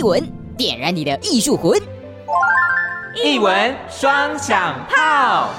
一文，点燃你的艺术魂。艺文双响炮。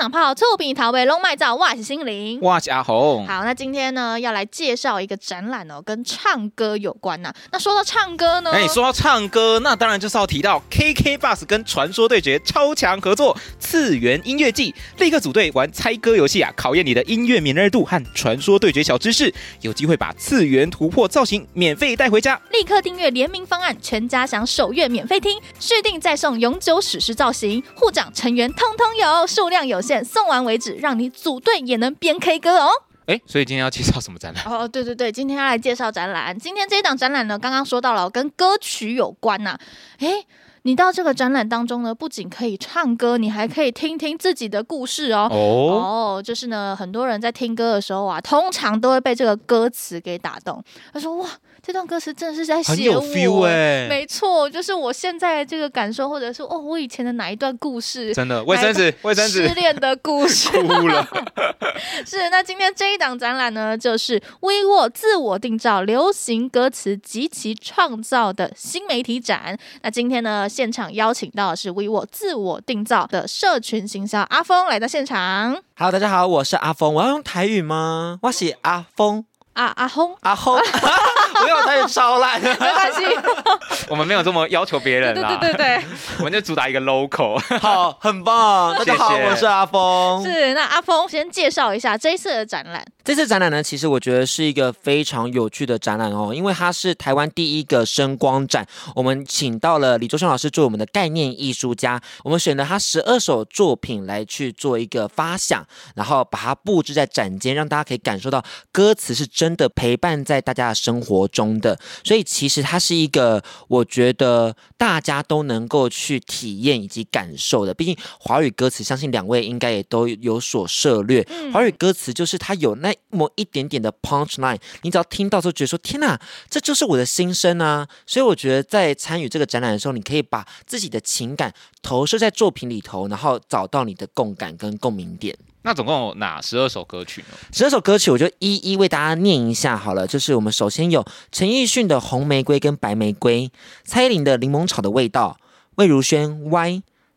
响炮，臭饼桃味龙麦造，哇是心灵，哇是阿红。好，那今天呢，要来介绍一个展览哦，跟唱歌有关呐、啊。那说到唱歌呢，哎，说到唱歌，那当然就是要提到 KK Bus 跟传说对决超强合作次元音乐季，立刻组队玩猜歌游戏啊，考验你的音乐敏锐度和传说对决小知识，有机会把次元突破造型免费带回家。立刻订阅联名方案，全家享首月免费听，续订再送永久史诗造型，护长成员通通有，数量有限，送完为止，让你组队也能边 K 歌哦。哎，所以今天要介绍什么展览？哦，对对对，今天要来介绍展览。今天这一档展览呢，刚刚说到了跟歌曲有关呐、啊。哎，你到这个展览当中呢，不仅可以唱歌，你还可以听听自己的故事哦。哦，哦，就是呢，很多人在听歌的时候啊，通常都会被这个歌词给打动。他说：“哇。”这段歌词真的是在写我，欸、没错，就是我现在的这个感受，或者是哦，我以前的哪一段故事，真的卫生纸，卫生纸，失恋的故事，哭了。是，那今天这一档展览呢，就是 vivo 自我定造流行歌词及其创造的新媒体展。那今天呢，现场邀请到的是 vivo 自我定造的社群行销阿峰来到现场。Hello，大家好，我是阿峰，我要用台语吗？我是阿峰。啊，阿轰，阿轰，不要太超烂，没关系，我们没有这么要求别人啦，对对对对，我们就主打一个 local，好，很棒，大家好，我是阿峰，是，那阿峰先介绍一下这一次的展览。这次展览呢，其实我觉得是一个非常有趣的展览哦，因为它是台湾第一个声光展。我们请到了李周兄老师做我们的概念艺术家，我们选了他十二首作品来去做一个发想，然后把它布置在展间，让大家可以感受到歌词是真的陪伴在大家的生活中的。所以其实它是一个我觉得大家都能够去体验以及感受的。毕竟华语歌词，相信两位应该也都有所涉略。华语歌词就是它有那。那么一点点的 punch line，你只要听到之后觉得说天哪，这就是我的心声啊！所以我觉得在参与这个展览的时候，你可以把自己的情感投射在作品里头，然后找到你的共感跟共鸣点。那总共有哪十二首歌曲呢？十二首歌曲，我就一一为大家念一下好了。就是我们首先有陈奕迅的《红玫瑰》跟《白玫瑰》，蔡依林的《柠檬草的味道》，魏如萱《歪》，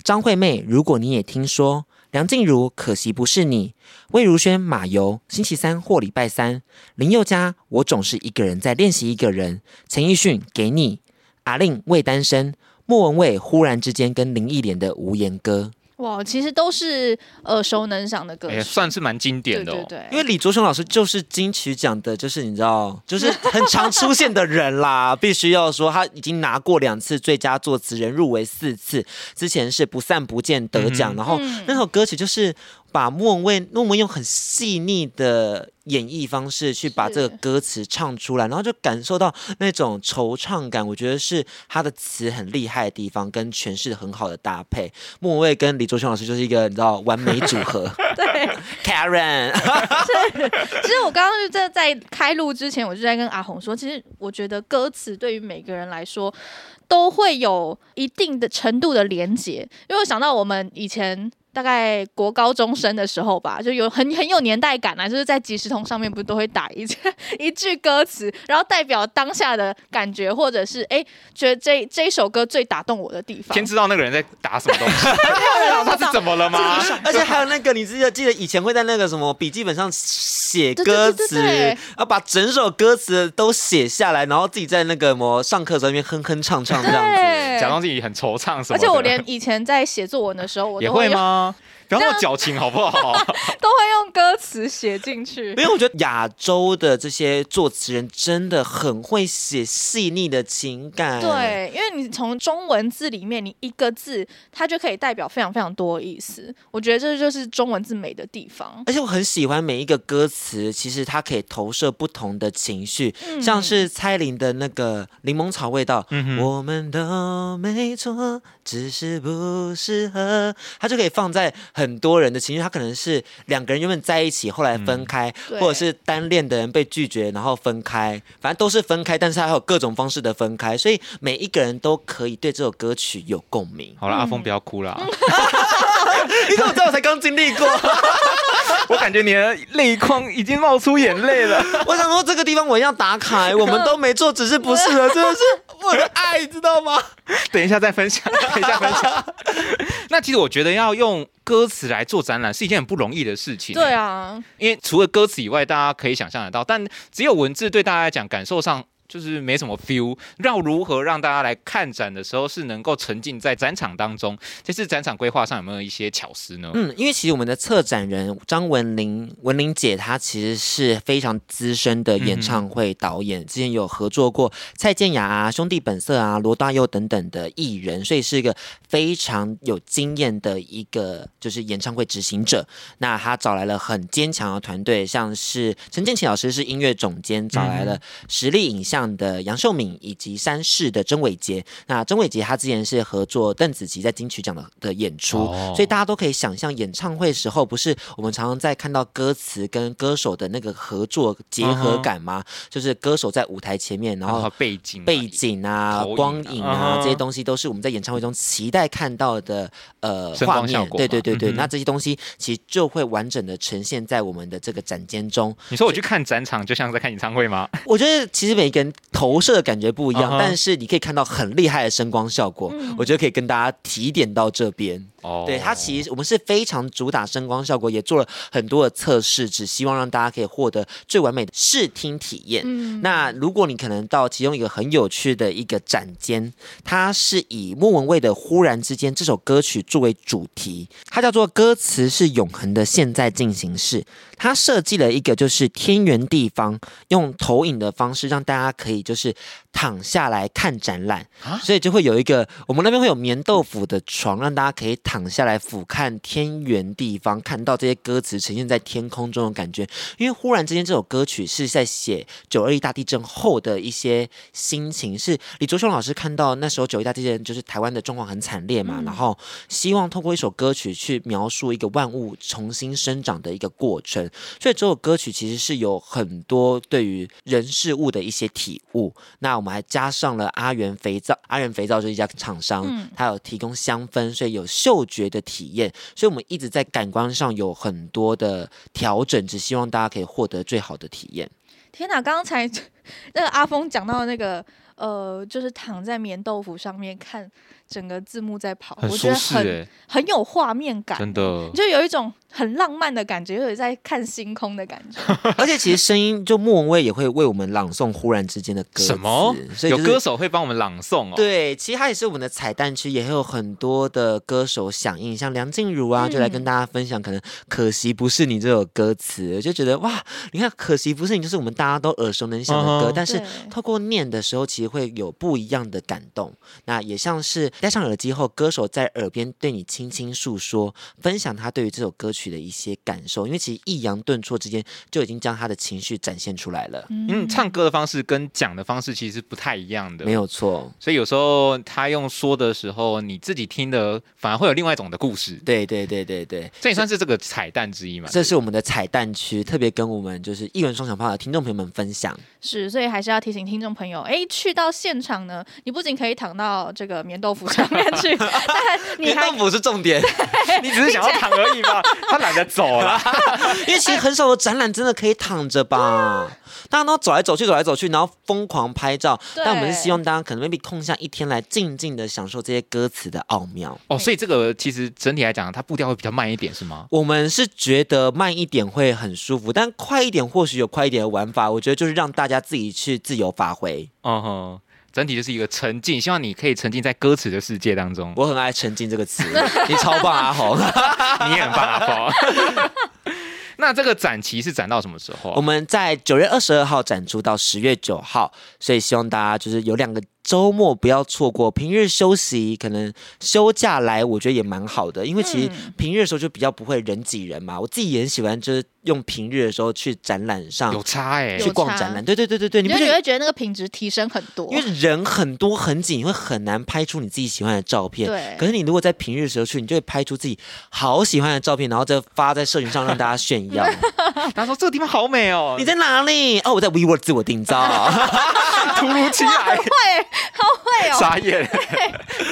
张惠妹如果你也听说。梁静茹，可惜不是你；魏如萱，马油，星期三或礼拜三；林宥嘉，我总是一个人在练习一个人；陈奕迅，给你；阿令，未单身；莫文蔚，忽然之间跟林忆莲的无言歌。哇，其实都是耳熟能详的歌，也、欸、算是蛮经典的、哦。对对对，因为李卓雄老师就是金曲奖的，就是你知道，就是 很常出现的人啦。必须要说，他已经拿过两次最佳作词人，入围四次。之前是不散不见得奖，嗯、然后那首歌曲就是。把莫文蔚，莫文蔚用很细腻的演绎方式去把这个歌词唱出来，然后就感受到那种惆怅感。我觉得是他的词很厉害的地方，跟诠释的很好的搭配。莫文蔚跟李卓雄老师就是一个你知道完美组合。对，Karen。其实我刚刚就在在开录之前，我就在跟阿红说，其实我觉得歌词对于每个人来说都会有一定的程度的连结，因为我想到我们以前。大概国高中生的时候吧，就有很很有年代感啊，就是在即时通上面不是都会打一句一句歌词，然后代表当下的感觉，或者是哎、欸、觉得这这一首歌最打动我的地方。天知道那个人在打什么东西，他是怎么了吗？而且还有那个，你记得记得以前会在那个什么笔记本上写歌词，然后把整首歌词都写下来，然后自己在那个什么上课在那边哼哼唱唱这样子，假装自己很惆怅什么。而且我连以前在写作文的时候，我都也会吗？now 不要那么矫情好不好？都会用歌词写进去，因为我觉得亚洲的这些作词人真的很会写细腻的情感。对，因为你从中文字里面，你一个字它就可以代表非常非常多意思。我觉得这就是中文字美的地方。而且我很喜欢每一个歌词，其实它可以投射不同的情绪，嗯、像是蔡琳的那个柠檬草味道，嗯、我们都没错，只是不适合，它就可以放在很多人的情绪，他可能是两个人原本在一起，后来分开，嗯、或者是单恋的人被拒绝，然后分开，反正都是分开，但是还有各种方式的分开，所以每一个人都可以对这首歌曲有共鸣。好了，阿峰不要哭了，你怎么知道我才刚经历过？我感觉你的泪眶已经冒出眼泪了。我想说这个地方我要打卡，我们都没做，只是不适合，真的是我的爱，知道吗？等一下再分享，等一下分享。那其实我觉得要用歌词来做展览是一件很不容易的事情。对啊，因为除了歌词以外，大家可以想象得到，但只有文字对大家来讲感受上。就是没什么 feel，要如何让大家来看展的时候是能够沉浸在展场当中？这次展场规划上有没有一些巧思呢？嗯，因为其实我们的策展人张文玲文玲姐，她其实是非常资深的演唱会导演，嗯、之前有合作过蔡健雅啊、兄弟本色啊、罗大佑等等的艺人，所以是一个非常有经验的一个就是演唱会执行者。那她找来了很坚强的团队，像是陈建奇老师是音乐总监，找来了实力影像。的杨秀敏以及三世的曾伟杰，那曾伟杰他之前是合作邓紫棋在金曲奖的的演出，哦、所以大家都可以想象演唱会时候，不是我们常常在看到歌词跟歌手的那个合作结合感吗？嗯、就是歌手在舞台前面，然后背景背景啊、光影啊、嗯、这些东西，都是我们在演唱会中期待看到的呃画面。对对对对，嗯、那这些东西其实就会完整的呈现在我们的这个展间中。你说我去看展场，就像在看演唱会吗？我觉得其实每个人。投射的感觉不一样，uh huh. 但是你可以看到很厉害的声光效果，嗯、我觉得可以跟大家提点到这边。Oh. 对，它其实我们是非常主打声光效果，也做了很多的测试，只希望让大家可以获得最完美的视听体验。嗯、那如果你可能到其中一个很有趣的一个展间，它是以莫文蔚的《忽然之间》这首歌曲作为主题，它叫做歌词是永恒的现在进行式。它设计了一个就是天圆地方，用投影的方式让大家可以就是躺下来看展览，所以就会有一个我们那边会有棉豆腐的床，让大家可以躺下来俯瞰天圆地方，看到这些歌词呈现在天空中的感觉。因为忽然之间这首歌曲是在写九二一大地震后的一些心情，是李卓雄老师看到那时候九一大地震就是台湾的状况很惨烈嘛，然后希望透过一首歌曲去描述一个万物重新生长的一个过程。所以这首歌曲其实是有很多对于人事物的一些体悟。那我们还加上了阿元肥皂，阿元肥皂就是一家厂商，嗯、它有提供香氛，所以有嗅觉的体验。所以我们一直在感官上有很多的调整，只希望大家可以获得最好的体验。天哪！刚才 那个阿峰讲到那个，呃，就是躺在棉豆腐上面看整个字幕在跑，我觉得很很有画面感，真的，就有一种。很浪漫的感觉，有点在看星空的感觉。而且其实声音，就莫文蔚也会为我们朗诵《忽然之间》的歌词。什么？所以、就是、有歌手会帮我们朗诵哦。对，其实它也是我们的彩蛋区，也会有很多的歌手响应，像梁静茹啊，就来跟大家分享。可能可惜不是你这首歌词，就觉得哇，你看可惜不是你，就是我们大家都耳熟能详的歌。Uh. 但是透过念的时候，其实会有不一样的感动。那也像是戴上耳机后，歌手在耳边对你轻轻诉说，分享他对于这首歌曲。的一些感受，因为其实抑扬顿挫之间就已经将他的情绪展现出来了。嗯，唱歌的方式跟讲的方式其实不太一样的，没有错。所以有时候他用说的时候，你自己听的反而会有另外一种的故事。对对对对对，这也算是这个彩蛋之一嘛。这是我们的彩蛋区，特别跟我们就是一文双响炮的听众朋友们分享。是，所以还是要提醒听众朋友，哎，去到现场呢，你不仅可以躺到这个棉豆腐上面去，但你还棉豆腐是重点，你只是想要躺而已嘛。他懒得走了，因为其实很少有展览真的可以躺着吧。大家都走来走去，走来走去，然后疯狂拍照。但我们是希望大家可能 maybe 空下一天来，静静的享受这些歌词的奥妙。哦，所以这个其实整体来讲，它步调会比较慢一点，是吗？我们是觉得慢一点会很舒服，但快一点或许有快一点的玩法。我觉得就是让大家自己去自由发挥。嗯哼，整体就是一个沉浸，希望你可以沉浸在歌词的世界当中。我很爱“沉浸”这个词，你超棒，阿红，你也很棒，阿红。那这个展期是展到什么时候啊？我们在九月二十二号展出到十月九号，所以希望大家就是有两个周末不要错过，平日休息可能休假来，我觉得也蛮好的，因为其实平日的时候就比较不会人挤人嘛。我自己也很喜欢，就是用平日的时候去展览上有差哎、欸，去逛展览。对对对对对，你不觉得觉得那个品质提升很多？因为人很多很挤，你会很难拍出你自己喜欢的照片。对。可是你如果在平日的时候去，你就会拍出自己好喜欢的照片，然后再发在社群上让大家炫耀。他说这个地方好美哦，你在哪里？哦，我在 WeWork 自我订造。突如其来，好会哦！傻眼，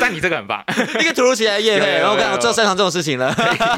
但你这个很棒，一个突如其来的夜配，然后我看我做擅长这种事情了。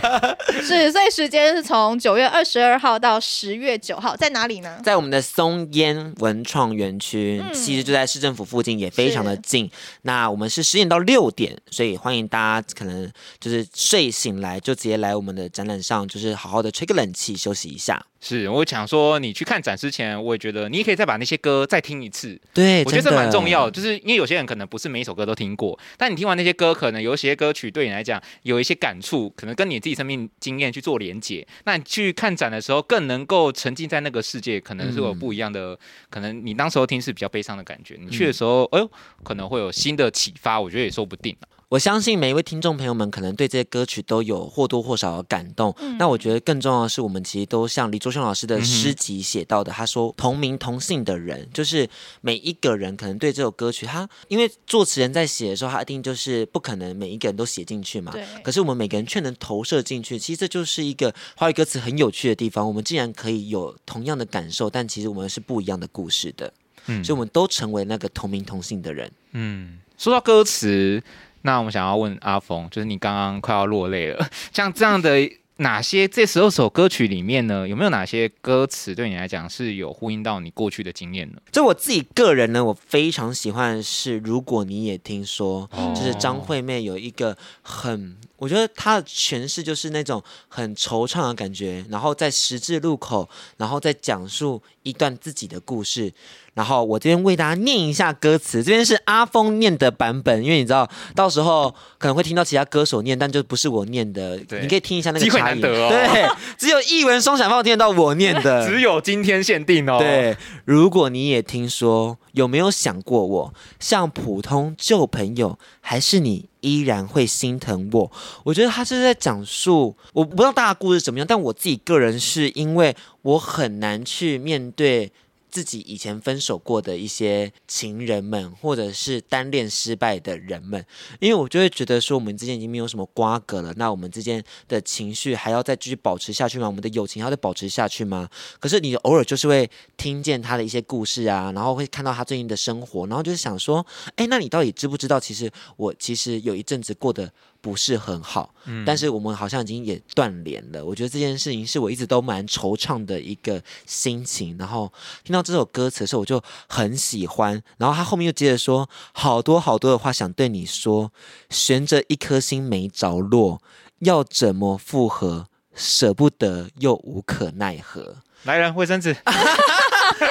是，所以时间是从九月二十二号到十月九号，在哪里呢？在我们的松烟文创园区，嗯、其实就在市政府附近，也非常的近。那我们是十点到六点，所以欢迎大家可能就是睡醒来就直接来我们的展览上，就是好好的吹个冷气休息一下。是，我想说，你去看展之前，我也觉得你也可以再把那些歌再听一次。对，我觉得这蛮重要的，就是因为有些人可能不是每一首歌都听过，但你听完那些歌，可能有一些歌曲对你来讲有一些感触，可能跟你自己生命经验去做连接。那你去看展的时候，更能够沉浸在那个世界，可能是有不一样的。嗯、可能你当时候听是比较悲伤的感觉，你去的时候，哎呦，可能会有新的启发，我觉得也说不定。我相信每一位听众朋友们可能对这些歌曲都有或多或少的感动。嗯、那我觉得更重要的是，我们其实都像李卓雄老师的诗集写到的，嗯、他说同名同姓的人，就是每一个人可能对这首歌曲，他因为作词人在写的时候，他一定就是不可能每一个人都写进去嘛。对。可是我们每个人却能投射进去，其实这就是一个华语歌词很有趣的地方。我们竟然可以有同样的感受，但其实我们是不一样的故事的。嗯。所以我们都成为那个同名同姓的人。嗯。说到歌词。那我们想要问阿峰，就是你刚刚快要落泪了，像这样的哪些这十二首歌曲里面呢，有没有哪些歌词对你来讲是有呼应到你过去的经验呢？就我自己个人呢，我非常喜欢的是，如果你也听说，哦、就是张惠妹有一个很，我觉得她的诠释就是那种很惆怅的感觉，然后在十字路口，然后再讲述一段自己的故事。然后我这边为大家念一下歌词，这边是阿峰念的版本，因为你知道到时候可能会听到其他歌手念，但就不是我念的。你可以听一下那个。机会难得哦。对，只有一文双响炮听得到我念的，只有今天限定哦。对，如果你也听说，有没有想过我像普通旧朋友，还是你依然会心疼我？我觉得他是在讲述，我不知道大家故事怎么样，但我自己个人是因为我很难去面对。自己以前分手过的一些情人们，或者是单恋失败的人们，因为我就会觉得说，我们之间已经没有什么瓜葛了，那我们之间的情绪还要再继续保持下去吗？我们的友情还要再保持下去吗？可是你偶尔就是会听见他的一些故事啊，然后会看到他最近的生活，然后就是想说，哎，那你到底知不知道？其实我其实有一阵子过得。不是很好，嗯，但是我们好像已经也断联了。我觉得这件事情是我一直都蛮惆怅的一个心情。然后听到这首歌词的时候，我就很喜欢。然后他后面又接着说，好多好多的话想对你说，悬着一颗心没着落，要怎么复合？舍不得又无可奈何。来人，卫生纸。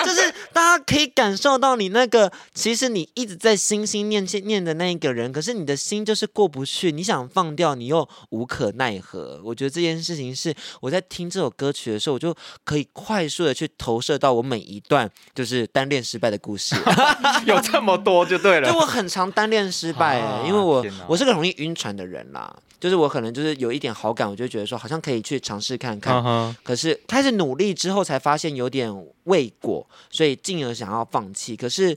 就是大家可以感受到你那个，其实你一直在心心念念的那一个人，可是你的心就是过不去，你想放掉，你又无可奈何。我觉得这件事情是我在听这首歌曲的时候，我就可以快速的去投射到我每一段就是单恋失败的故事，有这么多就对了。就我很常单恋失败，啊、因为我我是个容易晕船的人啦。就是我可能就是有一点好感，我就觉得说好像可以去尝试看看。Uh huh. 可是开始努力之后，才发现有点未果，所以进而想要放弃。可是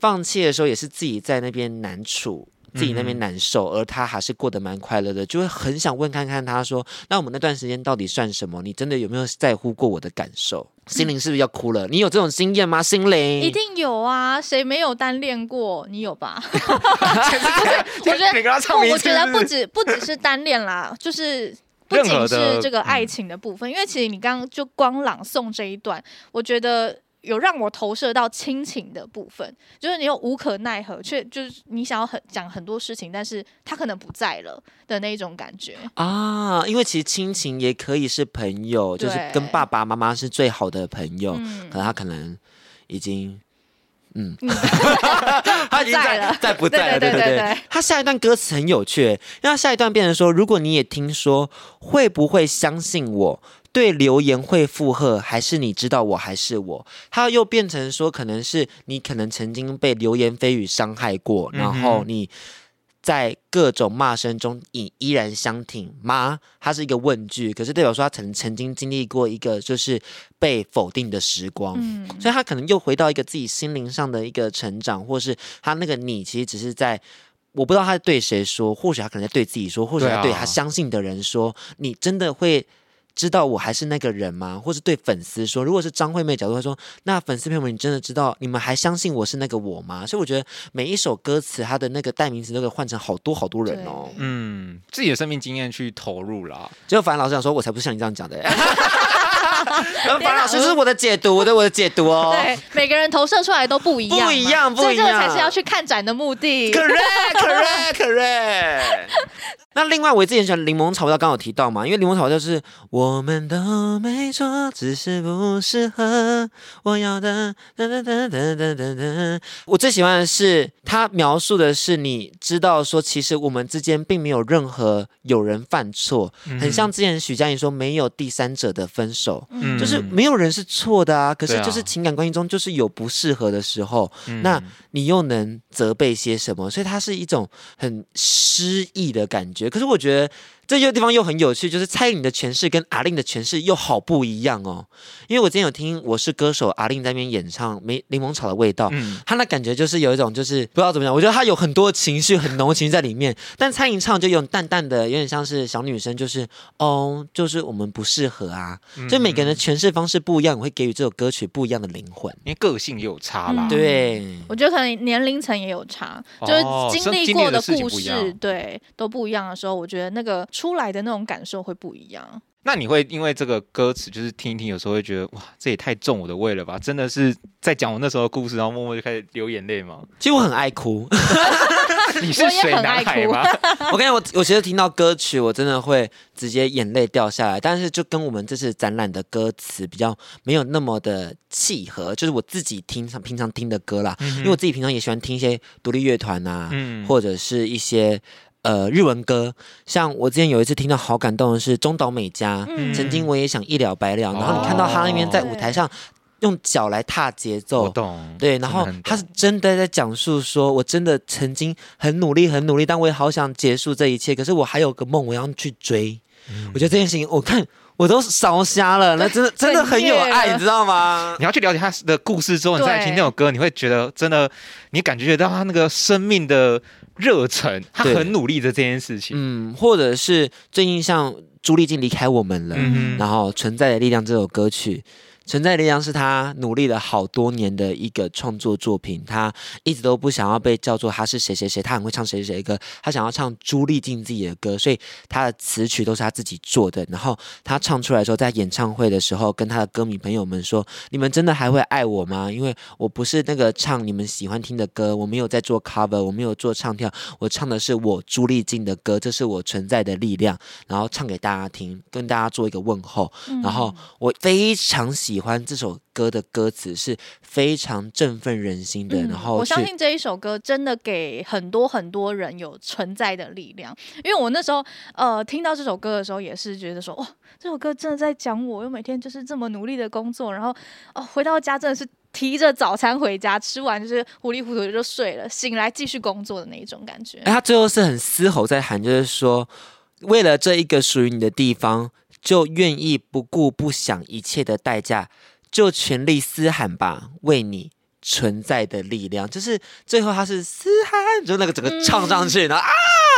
放弃的时候，也是自己在那边难处。自己那边难受，而他还是过得蛮快乐的，就会很想问看看他说，那我们那段时间到底算什么？你真的有没有在乎过我的感受？心灵是不是要哭了？你有这种经验吗？心灵一定有啊，谁没有单恋过？你有吧？我觉得，我觉得不止不只是单恋啦，就是不仅是这个爱情的部分，因为其实你刚刚就光朗诵这一段，我觉得。有让我投射到亲情的部分，就是你又无可奈何，却就是你想要很讲很多事情，但是他可能不在了的那一种感觉啊。因为其实亲情也可以是朋友，就是跟爸爸妈妈是最好的朋友，嗯、可能他可能已经，嗯，他已经在了，在不在了，对对对，对对对。他下一段歌词很有趣，因为他下一段变成说，如果你也听说，会不会相信我？对留言会附和，还是你知道我还是我？他又变成说，可能是你可能曾经被流言蜚语伤害过，然后你在各种骂声中，你依然相挺吗？它是一个问句，可是代表说他曾曾经经历过一个就是被否定的时光，嗯，所以他可能又回到一个自己心灵上的一个成长，或是他那个你其实只是在。我不知道他在对谁说，或许他可能在对自己说，或许他对他相信的人说：“啊、你真的会知道我还是那个人吗？”或是对粉丝说：“如果是张惠妹角度，会说，那粉丝朋友们，你真的知道你们还相信我是那个我吗？”所以我觉得每一首歌词，它的那个代名词都可以换成好多好多人哦。嗯，自己的生命经验去投入啦。结果反正老师想说，我才不是像你这样讲的。反老师，这是我的解读，我的我的解读哦。对，每个人投射出来都不一样，不一样，不一样，所以这个才是要去看展的目的。Correct，correct，correct。那另外，我自己很喜欢柠檬草味道，刚刚有提到嘛，因为柠檬草味是我们都没错，只是不适合。我要的噔噔噔噔噔噔噔。我最喜欢的是他描述的是，你知道说，其实我们之间并没有任何有人犯错，很像之前许佳莹说没有第三者的分手。嗯，就是没有人是错的啊，可是就是情感关系中就是有不适合的时候，嗯、那你又能责备些什么？所以它是一种很诗意的感觉。可是我觉得。这些地方又很有趣，就是蔡依林的诠释跟 A-Lin 的诠释又好不一样哦。因为我今天有听《我是歌手》A-Lin 在那边演唱《没柠檬草的味道》，嗯，他那感觉就是有一种就是不知道怎么讲，我觉得他有很多情绪，很浓的情绪在里面。但蔡依林唱就有淡淡的，有点像是小女生，就是哦，就是我们不适合啊。所以每个人的诠释方式不一样，我会给予这首歌曲不一样的灵魂，因为个性也有差啦。嗯、对，我觉得可能年龄层也有差，就是经历过的故事，哦、对都不一样的时候，我觉得那个出来的那种感受会不一样。那你会因为这个歌词，就是听一听，有时候会觉得哇，这也太重我的胃了吧？真的是在讲我那时候的故事，然后默默就开始流眼泪吗？其实我很爱哭，你是水男孩吗？我跟你讲，我我其实听到歌曲，我真的会直接眼泪掉下来。但是就跟我们这次展览的歌词比较没有那么的契合，就是我自己听平常听的歌啦，嗯、因为我自己平常也喜欢听一些独立乐团啊，嗯、或者是一些。呃，日文歌，像我之前有一次听到好感动的是中岛美嘉，嗯、曾经我也想一了百了，然后你看到他那边在舞台上用脚来踏节奏，对，然后他是真的在讲述说，我真的曾经很努力很努力，但我也好想结束这一切，可是我还有个梦，我要去追。嗯、我觉得这件事情，我看我都烧瞎了，那真的真的很有爱，你知道吗？你要去了解他的故事之后，你再听那首歌，你会觉得真的，你感觉到他那个生命的。热忱，他很努力的这件事情，嗯，或者是最近像朱丽静离开我们了，嗯、然后《存在的力量》这首歌曲。存在力量是他努力了好多年的一个创作作品，他一直都不想要被叫做他是谁谁谁，他很会唱谁谁谁的歌，他想要唱朱丽静自己的歌，所以他的词曲都是他自己做的。然后他唱出来的时候，在演唱会的时候，跟他的歌迷朋友们说：“你们真的还会爱我吗？因为我不是那个唱你们喜欢听的歌，我没有在做 cover，我没有做唱跳，我唱的是我朱丽静的歌，这是我存在的力量，然后唱给大家听，跟大家做一个问候。然后我非常喜。”喜欢这首歌的歌词是非常振奋人心的，嗯、然后我相信这一首歌真的给很多很多人有存在的力量。因为我那时候呃听到这首歌的时候，也是觉得说哇，这首歌真的在讲我，又每天就是这么努力的工作，然后哦、呃、回到家真的是提着早餐回家，吃完就是糊里糊涂就睡了，醒来继续工作的那一种感觉。哎，他最后是很嘶吼在喊，就是说为了这一个属于你的地方。就愿意不顾不想一切的代价，就全力嘶喊吧，为你存在的力量。就是最后他是嘶喊，就那个整个唱上去，嗯、然后啊，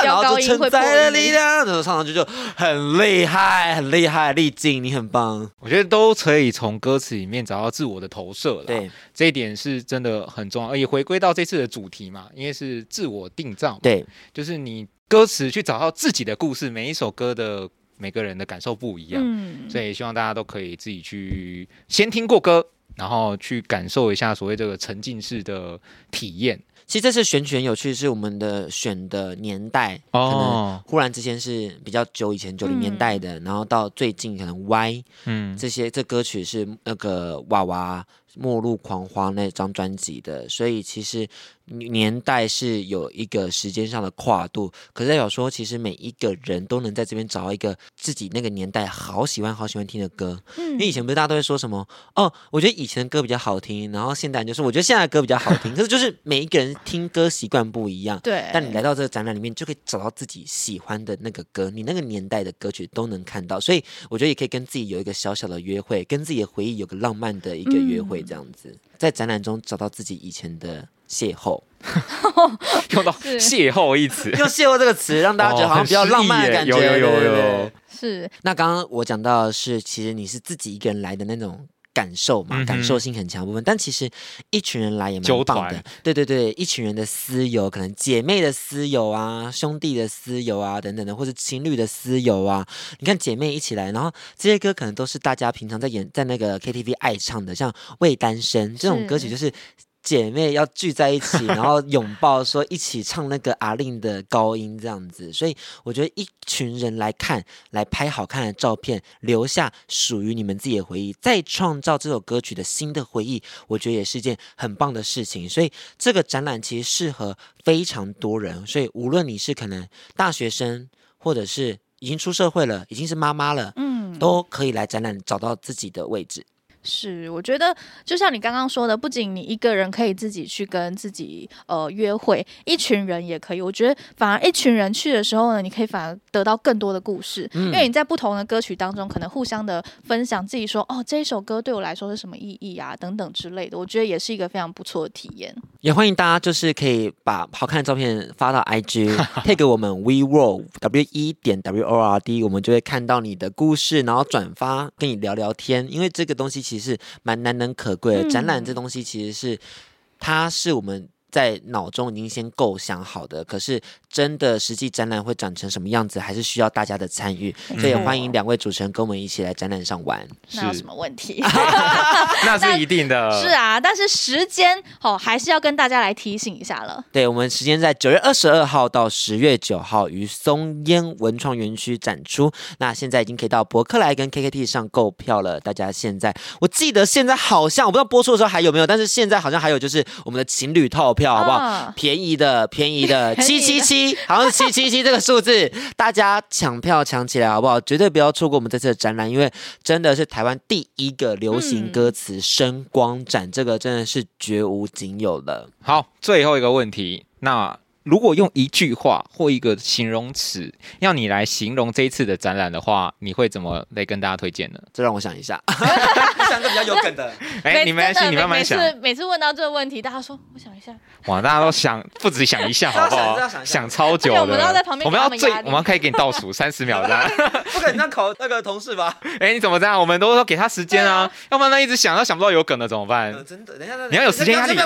然后就存在的力量，然后唱上去就很厉害，很厉害，丽静，你很棒。我觉得都可以从歌词里面找到自我的投射了。对，这一点是真的很重要。而且回归到这次的主题嘛，因为是自我定造，对，就是你歌词去找到自己的故事，每一首歌的。每个人的感受不一样，嗯，所以希望大家都可以自己去先听过歌，然后去感受一下所谓这个沉浸式的体验。其实这次选曲很有趣，是我们的选的年代，哦，可能忽然之间是比较久以前九零年代的，嗯、然后到最近可能 Y，嗯，这些这歌曲是那个娃娃。末路狂花那张专辑的，所以其实年代是有一个时间上的跨度。可是代表说，其实每一个人都能在这边找到一个自己那个年代好喜欢、好喜欢听的歌。嗯，因为以前不是大家都会说什么哦，我觉得以前的歌比较好听，然后现代人就是我觉得现在的歌比较好听。可是就是每一个人听歌习惯不一样。对。但你来到这个展览里面，就可以找到自己喜欢的那个歌，你那个年代的歌曲都能看到。所以我觉得也可以跟自己有一个小小的约会，跟自己的回忆有个浪漫的一个约会，这样子，在展览中找到自己以前的邂逅，用到邂逅一词，用邂逅这个词让大家觉得好像比较浪漫的感觉。有有有有，是。那刚刚我讲到的是，其实你是自己一个人来的那种。感受嘛，感受性很强部分，但其实一群人来也蛮棒的。对对对，一群人的私游，可能姐妹的私游啊，兄弟的私游啊，等等的，或者情侣的私游啊。你看姐妹一起来，然后这些歌可能都是大家平常在演在那个 KTV 爱唱的，像《为单身》这种歌曲，就是。姐妹要聚在一起，然后拥抱，说一起唱那个阿令的高音这样子，所以我觉得一群人来看，来拍好看的照片，留下属于你们自己的回忆，再创造这首歌曲的新的回忆，我觉得也是一件很棒的事情。所以这个展览其实适合非常多人，所以无论你是可能大学生，或者是已经出社会了，已经是妈妈了，嗯，都可以来展览找到自己的位置。是，我觉得就像你刚刚说的，不仅你一个人可以自己去跟自己呃约会，一群人也可以。我觉得反而一群人去的时候呢，你可以反而得到更多的故事，嗯、因为你在不同的歌曲当中，可能互相的分享自己说，哦，这一首歌对我来说是什么意义啊，等等之类的。我觉得也是一个非常不错的体验。也欢迎大家就是可以把好看的照片发到 IG，配给我们 WeWorld W E 点 W O R D，我们就会看到你的故事，然后转发跟你聊聊天，因为这个东西其实。其实蛮难能可贵的，嗯、展览这东西其实是，它是我们。在脑中已经先构想好的，可是真的实际展览会长成什么样子，还是需要大家的参与。嗯、所以也欢迎两位主持人跟我们一起来展览上玩。那有什么问题？那是一定的。是啊，但是时间哦，还是要跟大家来提醒一下了。对，我们时间在九月二十二号到十月九号于松烟文创园区展出。那现在已经可以到博客来跟 KKT 上购票了。大家现在，我记得现在好像我不知道播出的时候还有没有，但是现在好像还有就是我们的情侣套票。好不好？啊、便宜的，便宜的，七七七，好像是七七七这个数字，大家抢票抢起来，好不好？绝对不要错过我们这次的展览，因为真的是台湾第一个流行歌词声光展，嗯、这个真的是绝无仅有的。好，最后一个问题，那。如果用一句话或一个形容词，要你来形容这一次的展览的话，你会怎么来跟大家推荐呢？这让我想一下，想个比较有梗的。哎，你们先，你慢慢想。每次每次问到这个问题，大家说我想一下。哇，大家都想不止想一下，好不好？想超久的。我们要在旁边，我们要最，我们可以给你倒数 三十秒这样。不可能让考那个同事吧？哎，你怎么这样？我们都说给他时间啊，要不然他一直想，他想不到有梗的怎么办？真的，等一下，你要有时间压力。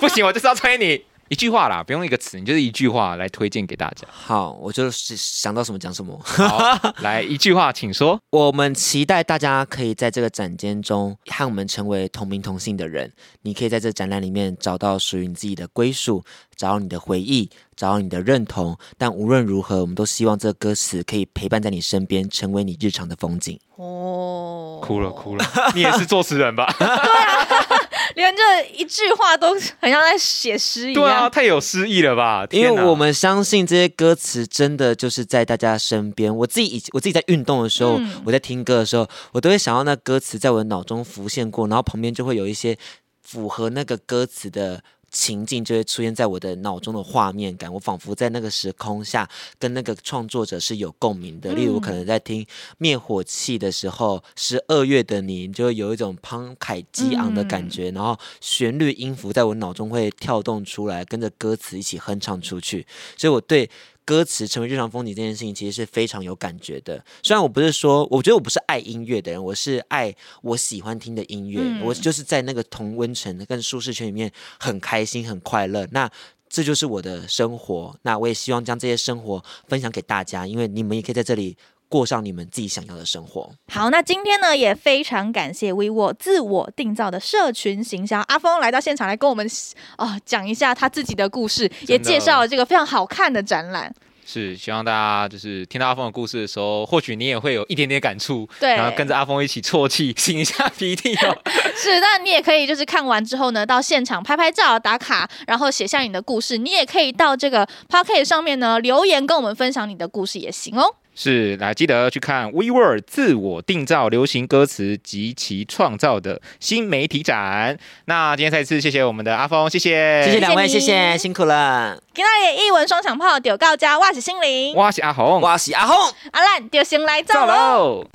不行，我就是要催你。一句话啦，不用一个词，你就是一句话来推荐给大家。好，我就是想到什么讲什么。好，来一句话，请说。我们期待大家可以在这个展间中和我们成为同名同姓的人。你可以在这展览里面找到属于你自己的归属，找到你的回忆，找到你的认同。但无论如何，我们都希望这个歌词可以陪伴在你身边，成为你日常的风景。哦，哭了哭了，你也是作词人吧？对啊。连这一句话都很像在写诗一样，对啊，太有诗意了吧？因为我们相信这些歌词真的就是在大家身边。我自己以我自己在运动的时候，嗯、我在听歌的时候，我都会想到那歌词在我的脑中浮现过，然后旁边就会有一些符合那个歌词的。情境就会出现在我的脑中的画面感，我仿佛在那个时空下跟那个创作者是有共鸣的。例如，可能在听灭火器的时候，十二月的你，就会有一种慷慨激昂的感觉，然后旋律音符在我脑中会跳动出来，跟着歌词一起哼唱出去。所以，我对。歌词成为日常风景这件事情，其实是非常有感觉的。虽然我不是说，我觉得我不是爱音乐的人，我是爱我喜欢听的音乐。嗯、我就是在那个同温层跟舒适圈里面很开心、很快乐。那这就是我的生活。那我也希望将这些生活分享给大家，因为你们也可以在这里。过上你们自己想要的生活。好，那今天呢，也非常感谢 WeWorld 自我定造的社群行销阿峰来到现场来跟我们啊、呃、讲一下他自己的故事，也介绍了这个非常好看的展览。是希望大家就是听到阿峰的故事的时候，或许你也会有一点点感触，对，然后跟着阿峰一起啜泣，擤一下鼻涕哦。是，那你也可以就是看完之后呢，到现场拍拍照打卡，然后写下你的故事。你也可以到这个 p o c k e t 上面呢留言跟我们分享你的故事也行哦。是，来记得去看 WeWork 自我定造流行歌词及其创造的新媒体展。那今天再次谢谢我们的阿峰，谢谢，谢谢两位，谢谢，辛苦了。今天的一文双响炮屌告家，我是心灵，我是阿红，我是阿红，阿兰就先来走走喽。喽。